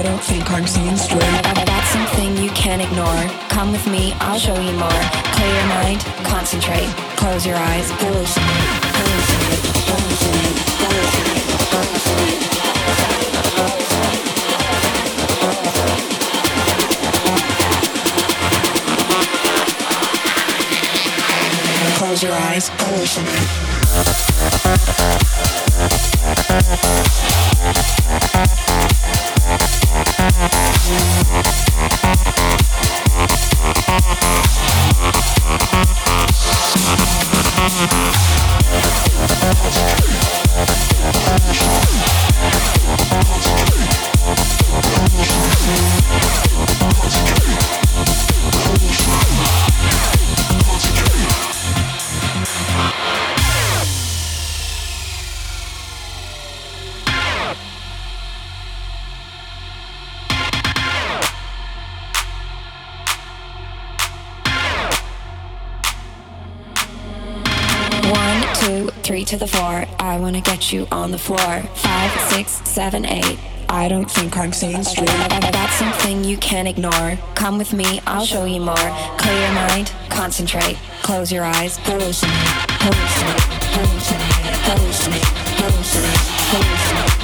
I don't think I'm seeing straight. That's something you can't ignore. Come with me, I'll show you more. Clear your mind, concentrate, close your eyes, hallucinate, hallucinate, hallucinate, hallucinate, hallucinate. Close your eyes, hallucinate. On the floor. Five, six, seven, eight. I don't think I'm saying straight. That's something you can't ignore. Come with me, I'll show you more. Clear your mind, concentrate, close your eyes, hallucinate, hallucinate, hallucinate, hallucinate, hallucinate, hallucinate,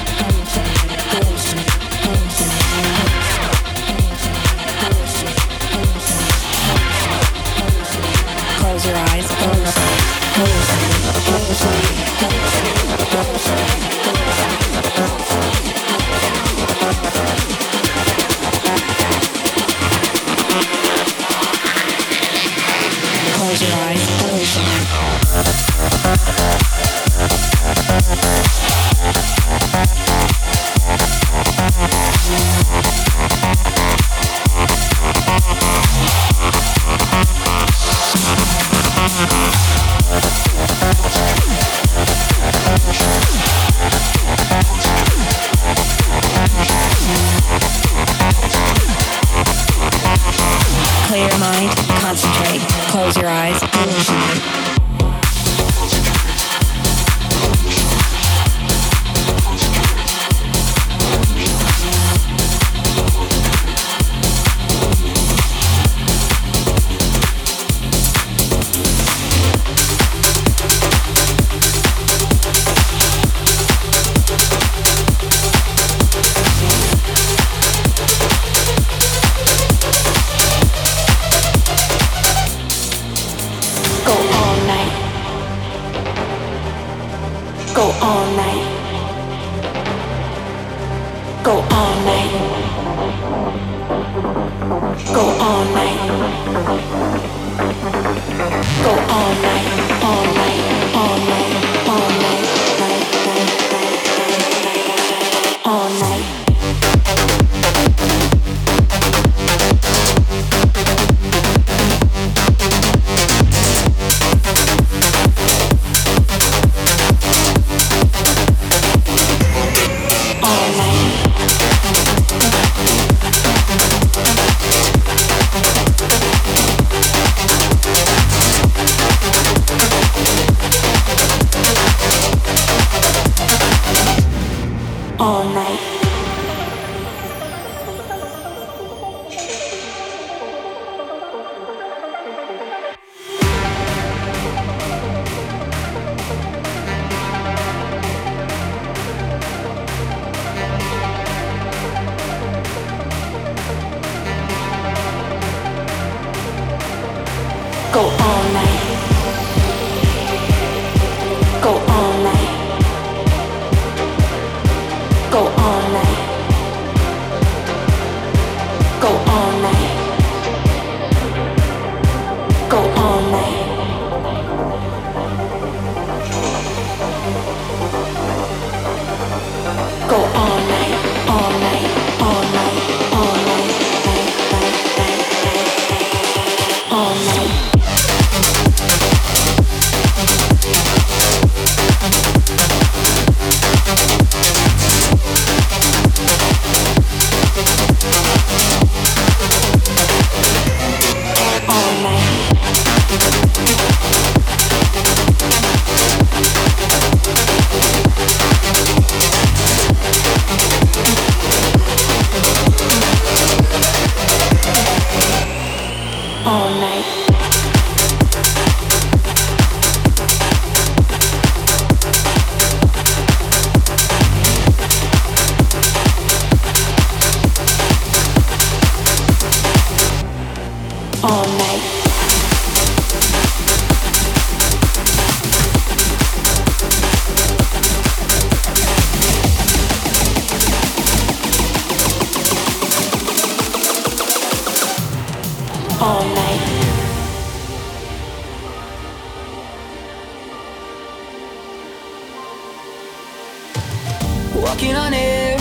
walking on air.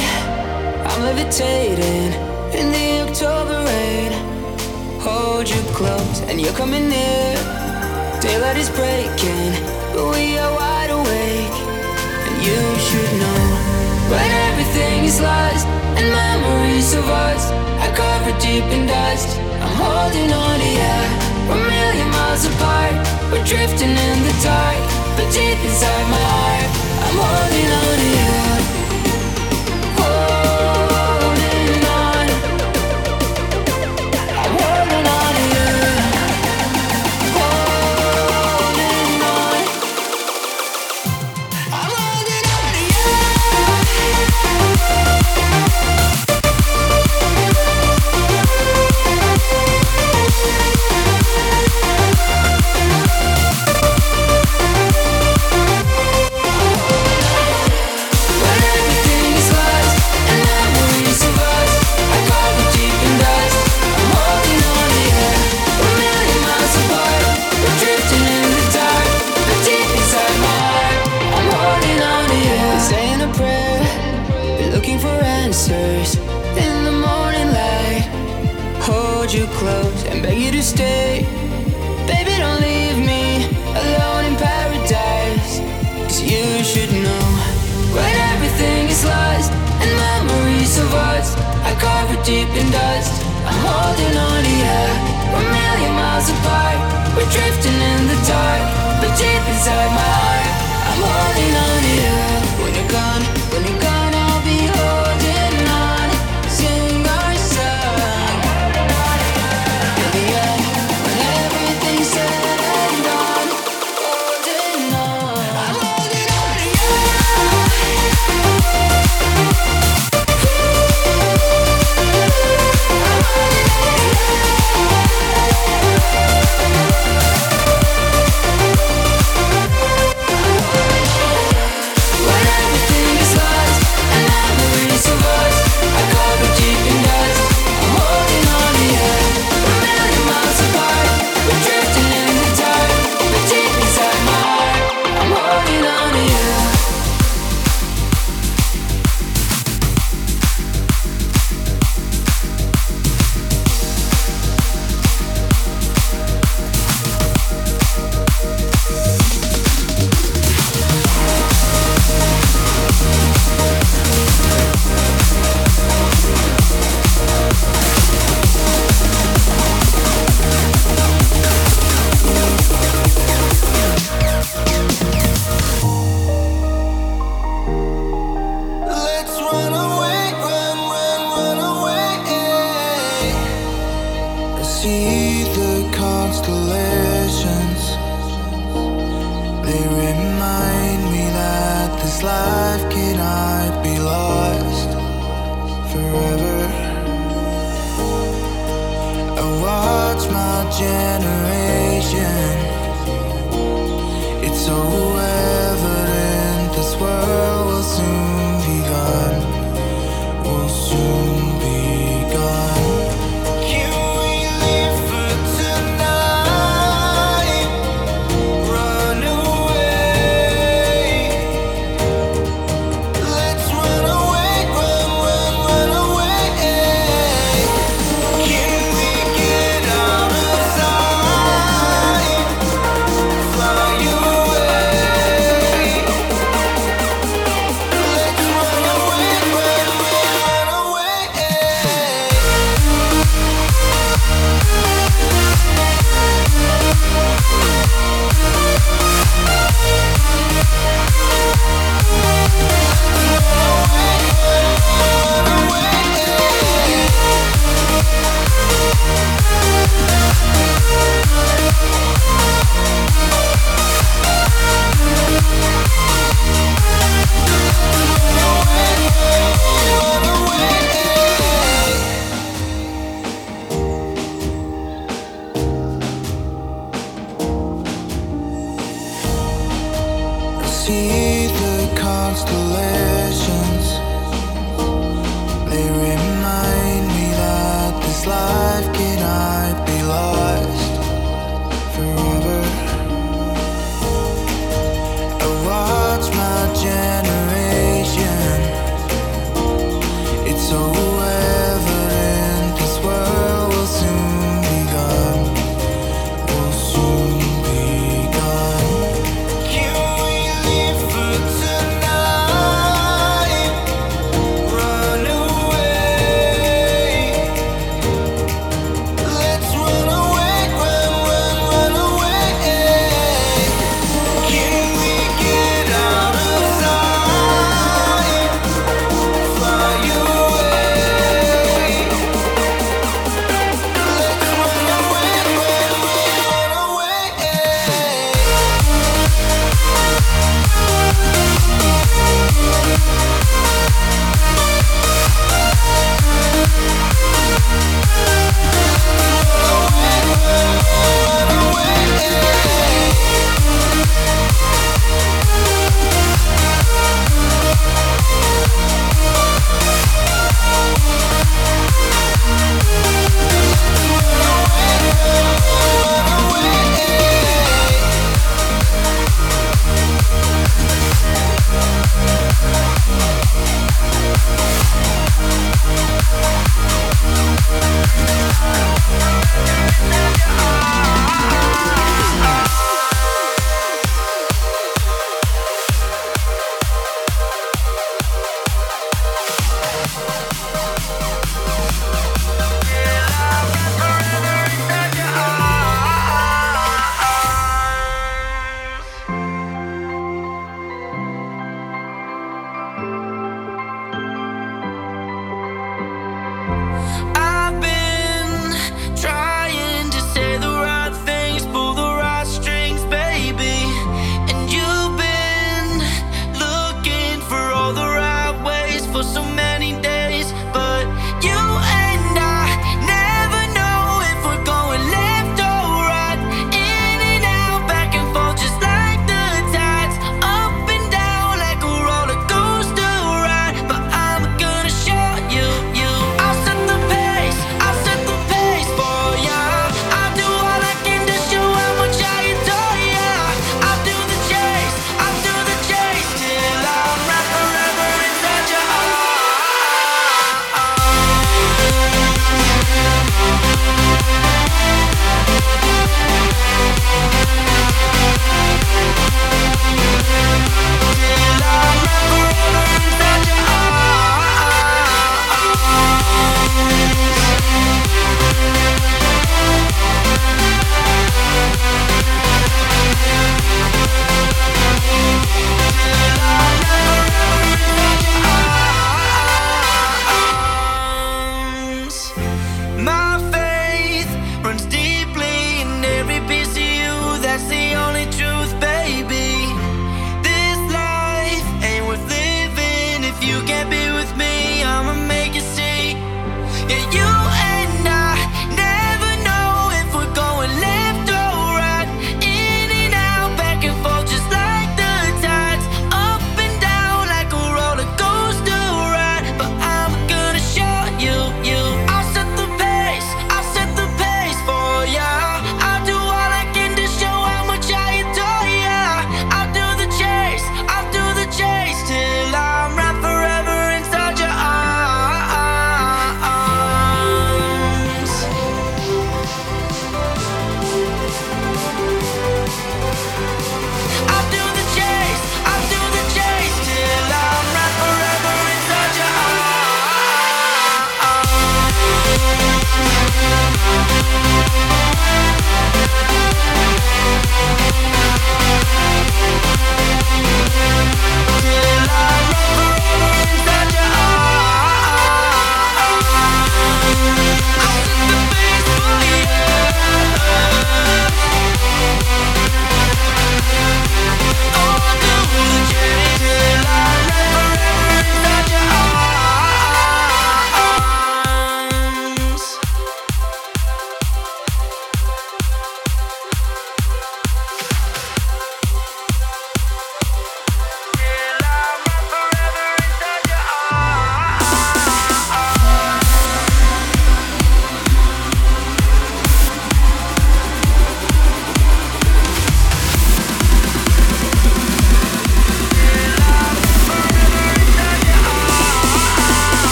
I'm levitating in the October rain. Hold you close, and you're coming near. Daylight is breaking, but we are wide awake. And you should know when everything is lost and memories of us are covered deep in dust. I'm holding on to you. We're a million miles apart. We're drifting in the dark, but deep inside my heart, I'm holding on to you. Drifting in the dark, but deep inside my heart, I'm holding on to you.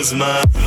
is.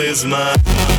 is mine.